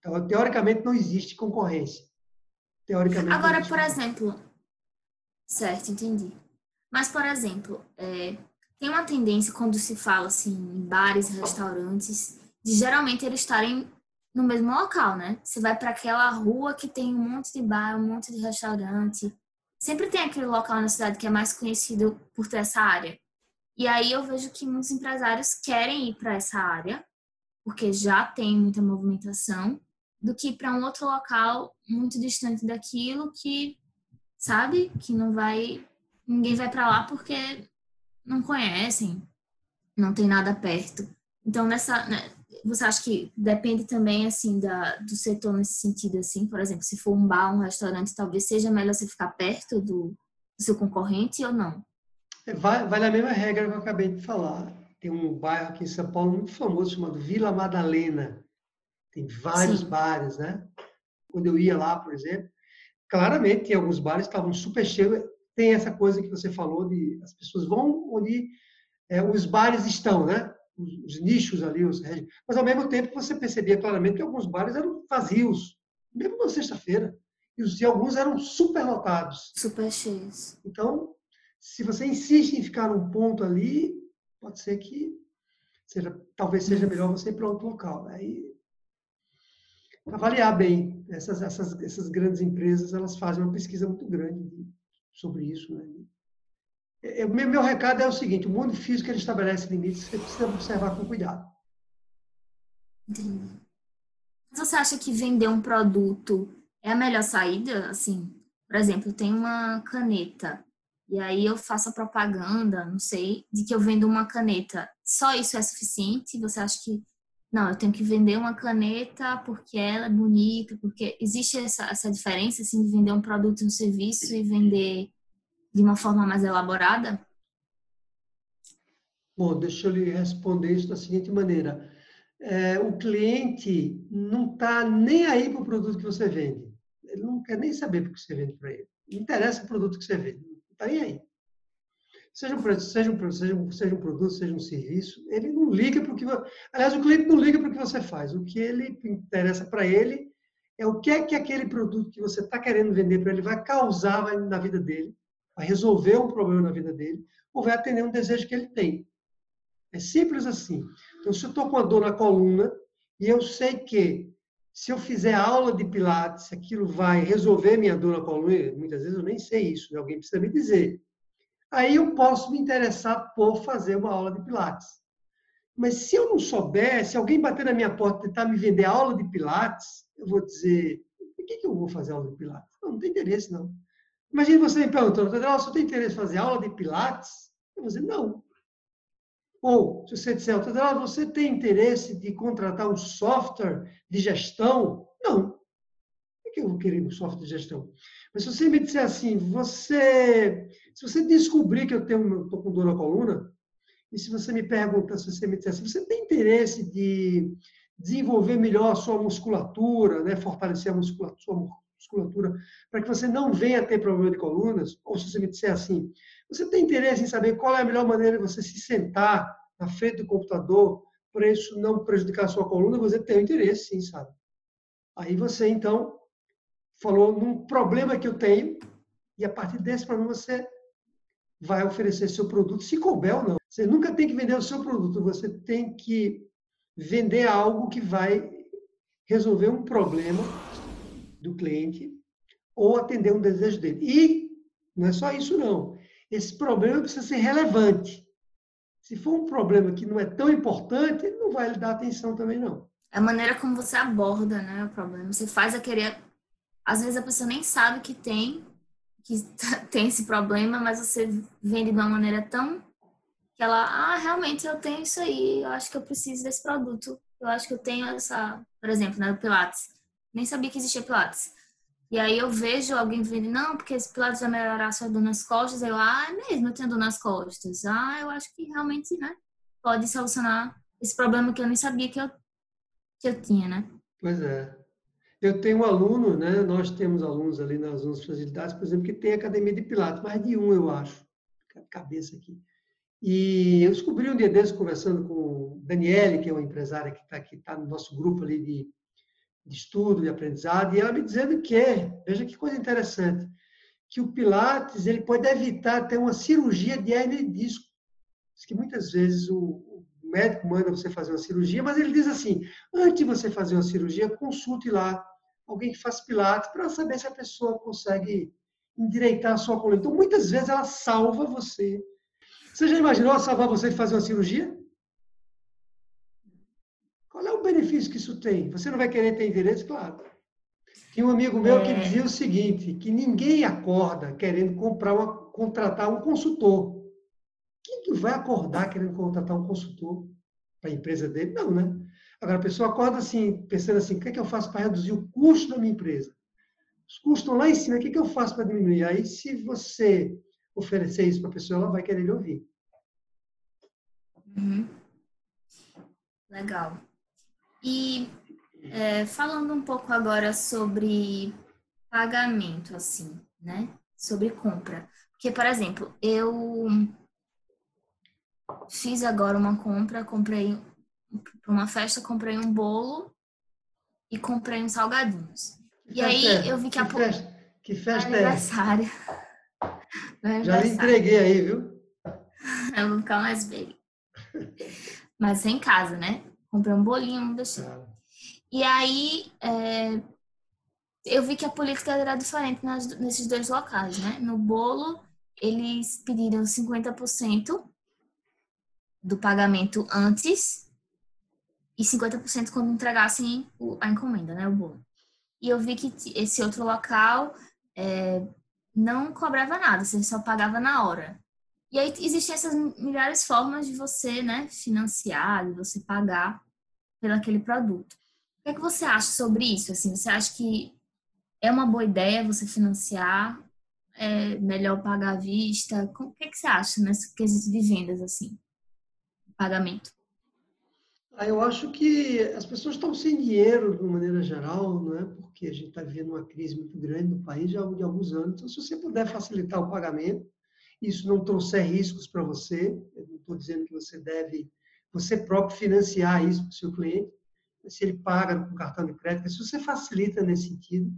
então, teoricamente não existe concorrência. Teoricamente. Agora, por exemplo, certo, entendi. Mas, por exemplo, é, tem uma tendência quando se fala assim em bares, restaurantes, de geralmente eles estarem no mesmo local, né? Você vai para aquela rua que tem um monte de bar, um monte de restaurante. Sempre tem aquele local na cidade que é mais conhecido por ter essa área. E aí eu vejo que muitos empresários querem ir para essa área, porque já tem muita movimentação, do que para um outro local muito distante daquilo que, sabe, que não vai ninguém vai para lá porque não conhecem, não tem nada perto. Então nessa, né, você acha que depende também assim da, do setor nesse sentido assim, por exemplo, se for um bar, um restaurante, talvez seja melhor você ficar perto do, do seu concorrente ou não? Vai, vai na mesma regra que eu acabei de falar. Tem um bairro aqui em São Paulo muito famoso chamado Vila Madalena. Tem vários Sim. bares, né? Quando eu ia lá, por exemplo, claramente tem alguns bares que estavam super cheios. Tem essa coisa que você falou de as pessoas vão onde é, os bares estão, né? Os, os, nichos ali, os mas ao mesmo tempo você percebia claramente que alguns bares eram vazios, mesmo na sexta-feira, e, e alguns eram super lotados. Super cheios. Então, se você insiste em ficar num ponto ali, pode ser que seja, talvez seja melhor você ir para outro local. Aí, avaliar bem. Essas, essas, essas grandes empresas, elas fazem uma pesquisa muito grande sobre isso. Né? É, é meu, meu recado é o seguinte, o mundo físico ele estabelece limites, você precisa observar com cuidado. Entendi. Você acha que vender um produto é a melhor saída? Assim, por exemplo, tem uma caneta e aí eu faço a propaganda, não sei, de que eu vendo uma caneta. Só isso é suficiente? Você acha que não, eu tenho que vender uma caneta porque ela é bonita, porque existe essa, essa diferença assim de vender um produto, um serviço e vender de uma forma mais elaborada? Bom, deixa eu lhe responder isso da seguinte maneira. É, o cliente não está nem aí para o produto que você vende. Ele não quer nem saber o que você vende para ele. Não interessa o produto que você vende. Está nem aí. Seja um, seja, um, seja, um, seja um produto, seja um serviço, ele não liga para o que. Aliás, o cliente não liga para o que você faz. O que ele interessa para ele é o que é que aquele produto que você está querendo vender para ele vai causar na vida dele, vai resolver um problema na vida dele, ou vai atender um desejo que ele tem. É simples assim. Então, se eu estou com a dor na coluna e eu sei que se eu fizer aula de Pilates, aquilo vai resolver minha dor na coluna, muitas vezes eu nem sei isso, né? alguém precisa me dizer. Aí eu posso me interessar por fazer uma aula de Pilates. Mas se eu não souber, se alguém bater na minha porta e tentar me vender aula de Pilates, eu vou dizer, por que, que eu vou fazer aula de Pilates? Não, não tem interesse, não. Imagina você me perguntando, você tem interesse em fazer aula de Pilates? Eu vou dizer, não. Ou, se você disser, ah, você tem interesse de contratar um software de gestão? Não. Eu vou querer um software de gestão? Mas se você me disser assim, você, se você descobrir que eu tenho, estou com dor na coluna, e se você me pergunta, se você me disser assim, você tem interesse de desenvolver melhor a sua musculatura, né, fortalecer a musculatura, sua musculatura, para que você não venha ter problema de colunas, ou se você me disser assim, você tem interesse em saber qual é a melhor maneira de você se sentar na frente do computador para isso não prejudicar a sua coluna, você tem interesse, sim, sabe? Aí você, então, falou num problema que eu tenho, e a partir desse problema você vai oferecer seu produto, se couber ou não. Você nunca tem que vender o seu produto, você tem que vender algo que vai resolver um problema do cliente ou atender um desejo dele. E não é só isso, não. Esse problema precisa ser relevante. Se for um problema que não é tão importante, ele não vai lhe dar atenção também, não. A maneira como você aborda né, o problema. Você faz a querer. Às vezes a pessoa nem sabe que tem, que tem esse problema, mas você vende de uma maneira tão que ela, ah, realmente eu tenho isso aí, eu acho que eu preciso desse produto, eu acho que eu tenho essa, por exemplo, né, o Pilates. Nem sabia que existia Pilates. E aí eu vejo alguém vendo, não, porque esse Pilates vai melhorar a sua dor nas costas. Eu, ah, é mesmo, eu tenho dor nas costas. Ah, eu acho que realmente, né, pode solucionar esse problema que eu nem sabia que eu, que eu tinha, né? Pois é. Eu tenho um aluno, né, nós temos alunos ali nas nossas facilidades, por exemplo, que tem academia de Pilates, mais de um, eu acho. Cabeça aqui. E eu descobri um dia desses, conversando com Daniele, que é uma empresária que está está no nosso grupo ali de de estudo, de aprendizado, e ela me dizendo que, veja que coisa interessante, que o Pilates ele pode evitar até uma cirurgia de hernia de disco. Diz que muitas vezes o, médico manda você fazer uma cirurgia, mas ele diz assim, antes de você fazer uma cirurgia, consulte lá alguém que faz Pilates para saber se a pessoa consegue endireitar a sua coluna. Então, muitas vezes ela salva você. Você já imaginou salvar você de fazer uma cirurgia? benefício que isso tem? Você não vai querer ter interesse? Claro. Tinha um amigo meu que é. dizia o seguinte, que ninguém acorda querendo comprar uma, contratar um consultor. Quem que vai acordar querendo contratar um consultor para a empresa dele? Não, né? Agora, a pessoa acorda assim, pensando assim, o que, é que eu faço para reduzir o custo da minha empresa? Os custos estão lá em cima, o que, é que eu faço para diminuir? Aí, se você oferecer isso para a pessoa, ela vai querer lhe ouvir. Uhum. Legal. E é, falando um pouco agora sobre pagamento, assim, né? Sobre compra. Porque, por exemplo, eu fiz agora uma compra, comprei para uma festa, comprei um bolo e comprei uns salgadinhos. Que e aí é? eu vi que, que a festa, que festa aniversário. é? aniversário. Já lhe entreguei aí, viu? eu vou ficar mais bem. Mas em casa, né? Comprei um bolinho, não deixei. E aí, é, eu vi que a política era diferente nas, nesses dois locais, né? No bolo, eles pediram 50% do pagamento antes e 50% quando entregassem a encomenda, né? O bolo. E eu vi que esse outro local é, não cobrava nada, você só pagava na hora. E aí existem essas milhares formas de você, né, financiar, de você pagar pelo aquele produto. O que, é que você acha sobre isso? Assim, você acha que é uma boa ideia você financiar? É melhor pagar à vista? O que, é que você acha nesse quesito de vendas, assim? Pagamento. Ah, eu acho que as pessoas estão sem dinheiro, de uma maneira geral, não é? porque a gente está vivendo uma crise muito grande no país já de alguns anos. Então, se você puder facilitar o pagamento, isso não trouxer riscos para você, eu não estou dizendo que você deve, você próprio, financiar isso para o seu cliente, se ele paga com cartão de crédito, se você facilita nesse sentido,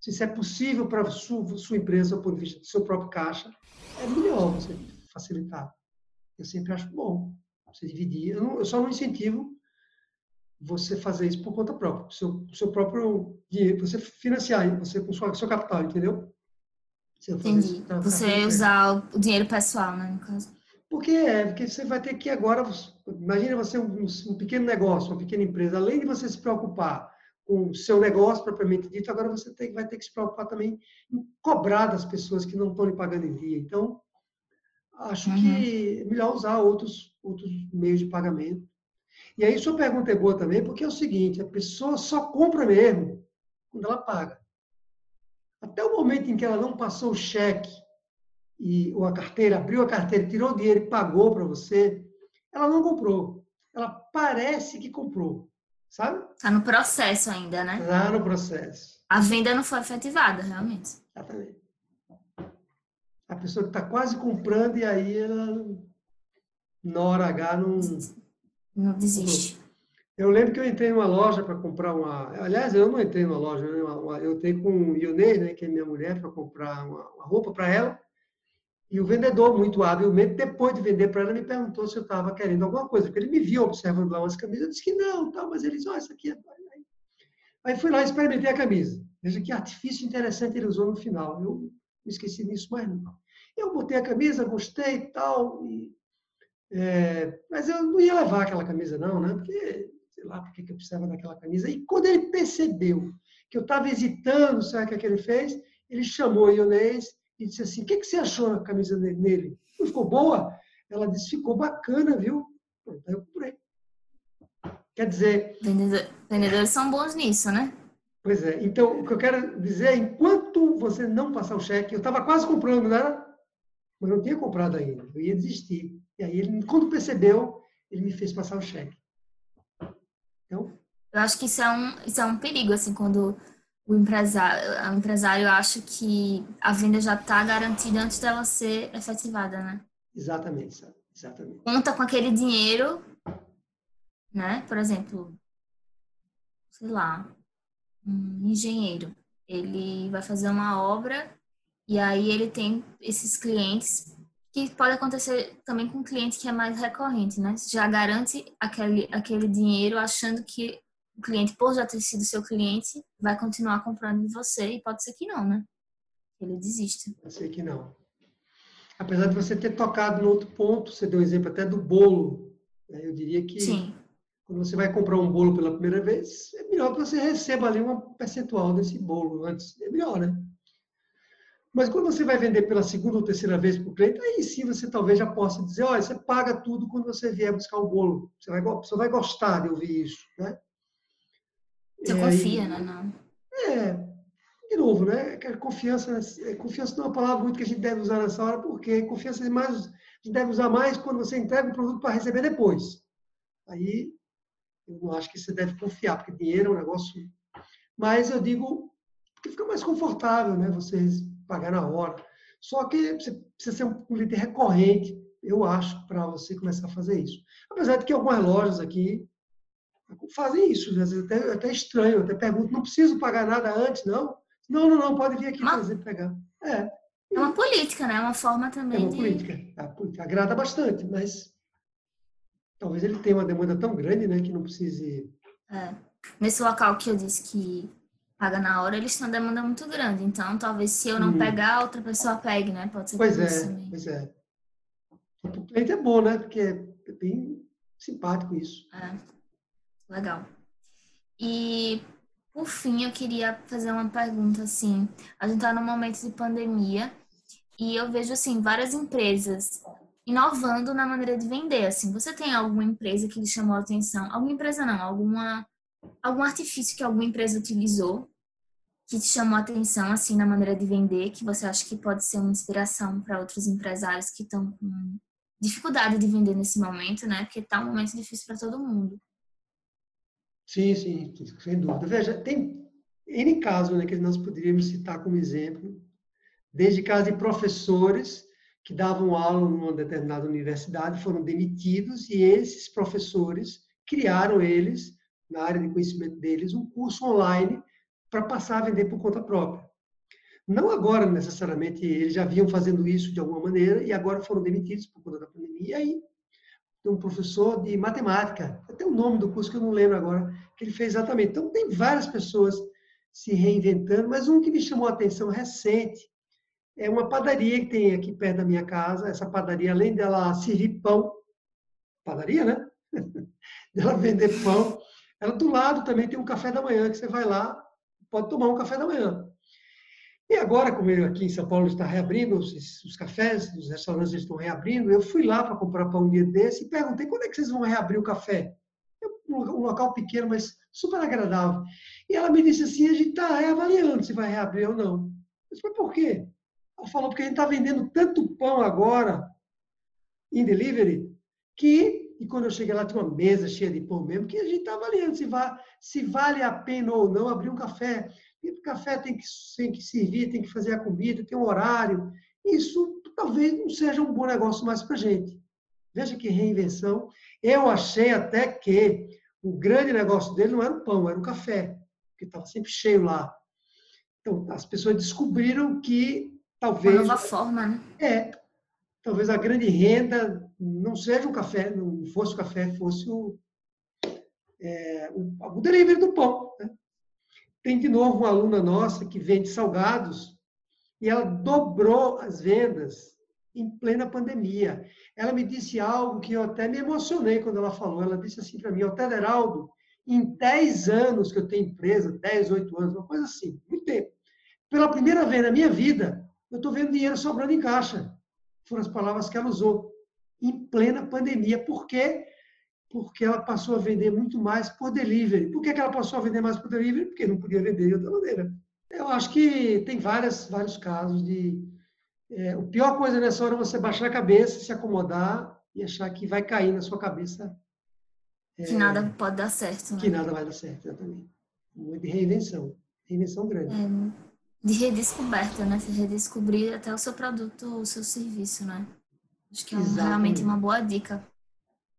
se isso é possível para a sua, sua empresa, do ponto de vista do seu próprio caixa, é melhor você facilitar. Eu sempre acho bom você dividir. Eu, não, eu só não incentivo você fazer isso por conta própria, seu, seu próprio dinheiro, você financiar, você com sua, seu capital, entendeu? Entendi. Você usar o dinheiro pessoal, né, no caso. Porque é, porque você vai ter que agora, imagina você um, um pequeno negócio, uma pequena empresa, além de você se preocupar com o seu negócio propriamente dito, agora você tem, vai ter que se preocupar também em cobrar das pessoas que não estão lhe pagando em dia. Então, acho uhum. que é melhor usar outros, outros meios de pagamento. E aí sua pergunta é boa também, porque é o seguinte, a pessoa só compra mesmo quando ela paga. Até o momento em que ela não passou o cheque e, ou a carteira, abriu a carteira, tirou o dinheiro e pagou para você, ela não comprou. Ela parece que comprou, sabe? Está no processo ainda, né? Está no processo. A venda não foi efetivada, realmente. Exatamente. A pessoa que está quase comprando e aí ela, na hora H, não... Não desiste. Eu lembro que eu entrei numa loja para comprar uma. Aliás, eu não entrei numa loja, eu entrei com o Ionei, né, que é minha mulher, para comprar uma, uma roupa para ela. E o vendedor, muito habilmente, depois de vender para ela, me perguntou se eu estava querendo alguma coisa, porque ele me viu observando lá umas camisas. Eu disse que não, tal, mas ele disse: oh, essa aqui é. Aí fui lá e experimentei a camisa. Veja que artifício interessante ele usou no final. Eu não esqueci disso mais não. Eu botei a camisa, gostei e tal. E, é, mas eu não ia levar aquela camisa, não, né? Porque sei lá porque que eu precisava daquela camisa. E quando ele percebeu que eu estava hesitando, sabe o que, é que ele fez? Ele chamou a Ionês e disse assim, o que, que você achou da camisa nele? Não ficou boa? Ela disse, ficou bacana, viu? Pronto, aí eu comprei. Quer dizer... Vendedores são bons nisso, né? Pois é. Então, o que eu quero dizer é, enquanto você não passar o cheque, eu estava quase comprando, era? Mas não tinha comprado ainda. Eu ia desistir. E aí, ele, quando percebeu, ele me fez passar o cheque. Então, eu acho que isso é um, isso é um perigo, assim, quando o empresário, o empresário acha que a venda já está garantida antes dela ser efetivada, né? Exatamente, exatamente. Conta com aquele dinheiro, né? Por exemplo, sei lá, um engenheiro, ele vai fazer uma obra e aí ele tem esses clientes que pode acontecer também com um cliente que é mais recorrente, né? Você já garante aquele, aquele dinheiro achando que o cliente, por já ter sido seu cliente, vai continuar comprando de você e pode ser que não, né? Ele desiste. Pode ser que não. Apesar de você ter tocado no outro ponto, você deu um exemplo até do bolo. Né? Eu diria que Sim. quando você vai comprar um bolo pela primeira vez, é melhor que você receba ali uma percentual desse bolo antes. É melhor, né? Mas quando você vai vender pela segunda ou terceira vez para o cliente, aí sim você talvez já possa dizer, olha, você paga tudo quando você vier buscar o bolo. Você vai, você vai gostar de ouvir isso, né? Você é, confia, né? Não. É, de novo, né? Confiança, é, confiança não é uma palavra muito que a gente deve usar nessa hora, porque confiança é mais, a gente deve usar mais quando você entrega o produto para receber depois. Aí, eu não acho que você deve confiar, porque dinheiro é um negócio... Mas eu digo que fica mais confortável, né? Vocês pagar na hora. Só que você precisa ser um cliente recorrente, eu acho, para você começar a fazer isso. Apesar de que algumas lojas aqui fazem isso, às vezes até, até estranho, até pergunto, não preciso pagar nada antes, não? Não, não, não, pode vir aqui uma, fazer, pegar. É. É uma política, né? É uma forma também é uma de... política. É política. Agrada bastante, mas talvez ele tenha uma demanda tão grande, né, que não precise... É. Nesse local que eu disse que paga na hora, eles têm uma demanda muito grande. Então, talvez se eu não hum. pegar, outra pessoa pegue, né? Pode ser Pois é, também. pois é. O cliente é bom, né? Porque é bem simpático isso. É. Legal. E, por fim, eu queria fazer uma pergunta, assim. A gente está num momento de pandemia e eu vejo, assim, várias empresas inovando na maneira de vender, assim. Você tem alguma empresa que lhe chamou a atenção? Alguma empresa não, alguma algum artifício que alguma empresa utilizou que te chamou atenção assim na maneira de vender, que você acha que pode ser uma inspiração para outros empresários que estão com dificuldade de vender nesse momento, né? Porque está um momento difícil para todo mundo. Sim, sim, sem dúvida. Veja, tem N casos né, que nós poderíamos citar como exemplo, desde casos de professores que davam aula numa determinada universidade, foram demitidos e esses professores criaram eles, na área de conhecimento deles, um curso online para passar a vender por conta própria. Não agora, necessariamente, eles já vinham fazendo isso de alguma maneira e agora foram demitidos por conta da pandemia. E aí, tem um professor de matemática, até o nome do curso que eu não lembro agora, que ele fez exatamente. Então, tem várias pessoas se reinventando, mas um que me chamou a atenção recente é uma padaria que tem aqui perto da minha casa. Essa padaria, além dela servir pão, padaria, né? dela vender pão, ela do lado também tem um café da manhã que você vai lá pode tomar um café da manhã. E agora, como eu aqui em São Paulo está reabrindo, os, os cafés, os restaurantes estão reabrindo, eu fui lá para comprar pão um dia desse e perguntei quando é que vocês vão reabrir o café? Um local pequeno, mas super agradável. E ela me disse assim, a gente está reavaliando se vai reabrir ou não. Eu disse, mas por quê? Ela falou, porque a gente está vendendo tanto pão agora em delivery que, e quando eu cheguei lá tinha uma mesa cheia de pão mesmo, que a gente está avaliando se, vai, se vale a pena ou não abrir um café. E o café tem que, tem que servir, tem que fazer a comida, tem um horário. Isso talvez não seja um bom negócio mais para a gente. Veja que reinvenção. Eu achei até que o grande negócio dele não era o pão, era o café, porque estava sempre cheio lá. Então, as pessoas descobriram que talvez. Uma nova forma, né? É. Talvez a grande renda não seja o café, não fosse o café, fosse o, é, o, o delivery do pão. Né? Tem de novo uma aluna nossa que vende salgados e ela dobrou as vendas em plena pandemia. Ela me disse algo que eu até me emocionei quando ela falou. Ela disse assim para mim, o Tederaldo, em 10 anos que eu tenho empresa, 10, 8 anos, uma coisa assim, muito tempo. Pela primeira vez na minha vida, eu estou vendo dinheiro sobrando em caixa. Foram as palavras que ela usou. Em plena pandemia. Por quê? Porque ela passou a vender muito mais por delivery. Por que, que ela passou a vender mais por delivery? Porque não podia vender de outra maneira. Eu acho que tem várias, vários casos de. É, a pior coisa nessa hora é você baixar a cabeça, se acomodar e achar que vai cair na sua cabeça. É, que nada pode dar certo. Né? Que nada vai dar certo, exatamente. De reinvenção. Reinvenção grande. É, de redescoberta, né? Você redescobrir até o seu produto, o seu serviço, né? Acho que é um, realmente uma boa dica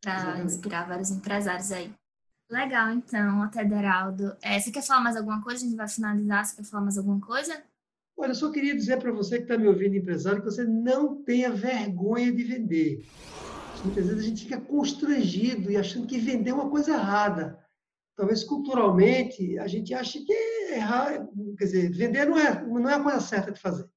para inspirar vários empresários aí. Legal, então, até Deraldo. É, você quer falar mais alguma coisa? A gente vai finalizar. Você quer falar mais alguma coisa? Olha, eu só queria dizer para você que está me ouvindo, empresário, que você não tenha vergonha de vender. Muitas vezes a gente fica constrangido e achando que vender é uma coisa errada talvez culturalmente a gente ache que é errar, quer dizer, vender não é, não é a coisa certa de fazer.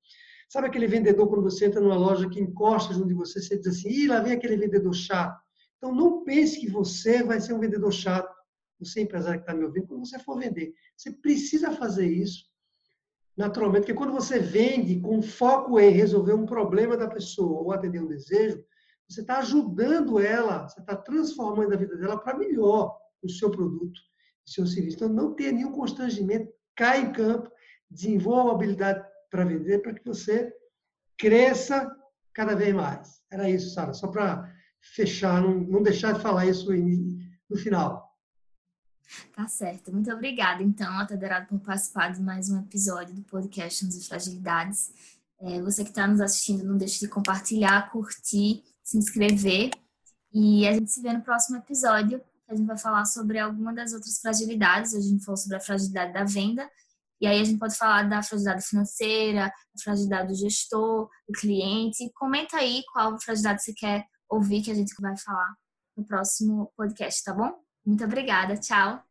Sabe aquele vendedor quando você entra numa loja que encosta junto de você, você diz assim, Ih, lá vem aquele vendedor chato. Então não pense que você vai ser um vendedor chato, você empresário que está me ouvindo, quando você for vender. Você precisa fazer isso naturalmente, porque quando você vende com foco em resolver um problema da pessoa ou atender um desejo, você está ajudando ela, você está transformando a vida dela para melhor o seu produto, o seu serviço. Então, não tenha nenhum constrangimento, cai em campo, desenvolva habilidade para vender, para que você cresça cada vez mais. Era isso, Sara, só para fechar, não, não deixar de falar isso no final. Tá certo. Muito obrigada, então, Ataderado, por participar de mais um episódio do podcast Nos Fragilidades. É, você que está nos assistindo, não deixe de compartilhar, curtir, se inscrever. E a gente se vê no próximo episódio a gente vai falar sobre alguma das outras fragilidades. A gente falou sobre a fragilidade da venda, e aí a gente pode falar da fragilidade financeira, da fragilidade do gestor, do cliente. Comenta aí qual fragilidade você quer ouvir que a gente vai falar no próximo podcast, tá bom? Muito obrigada, tchau!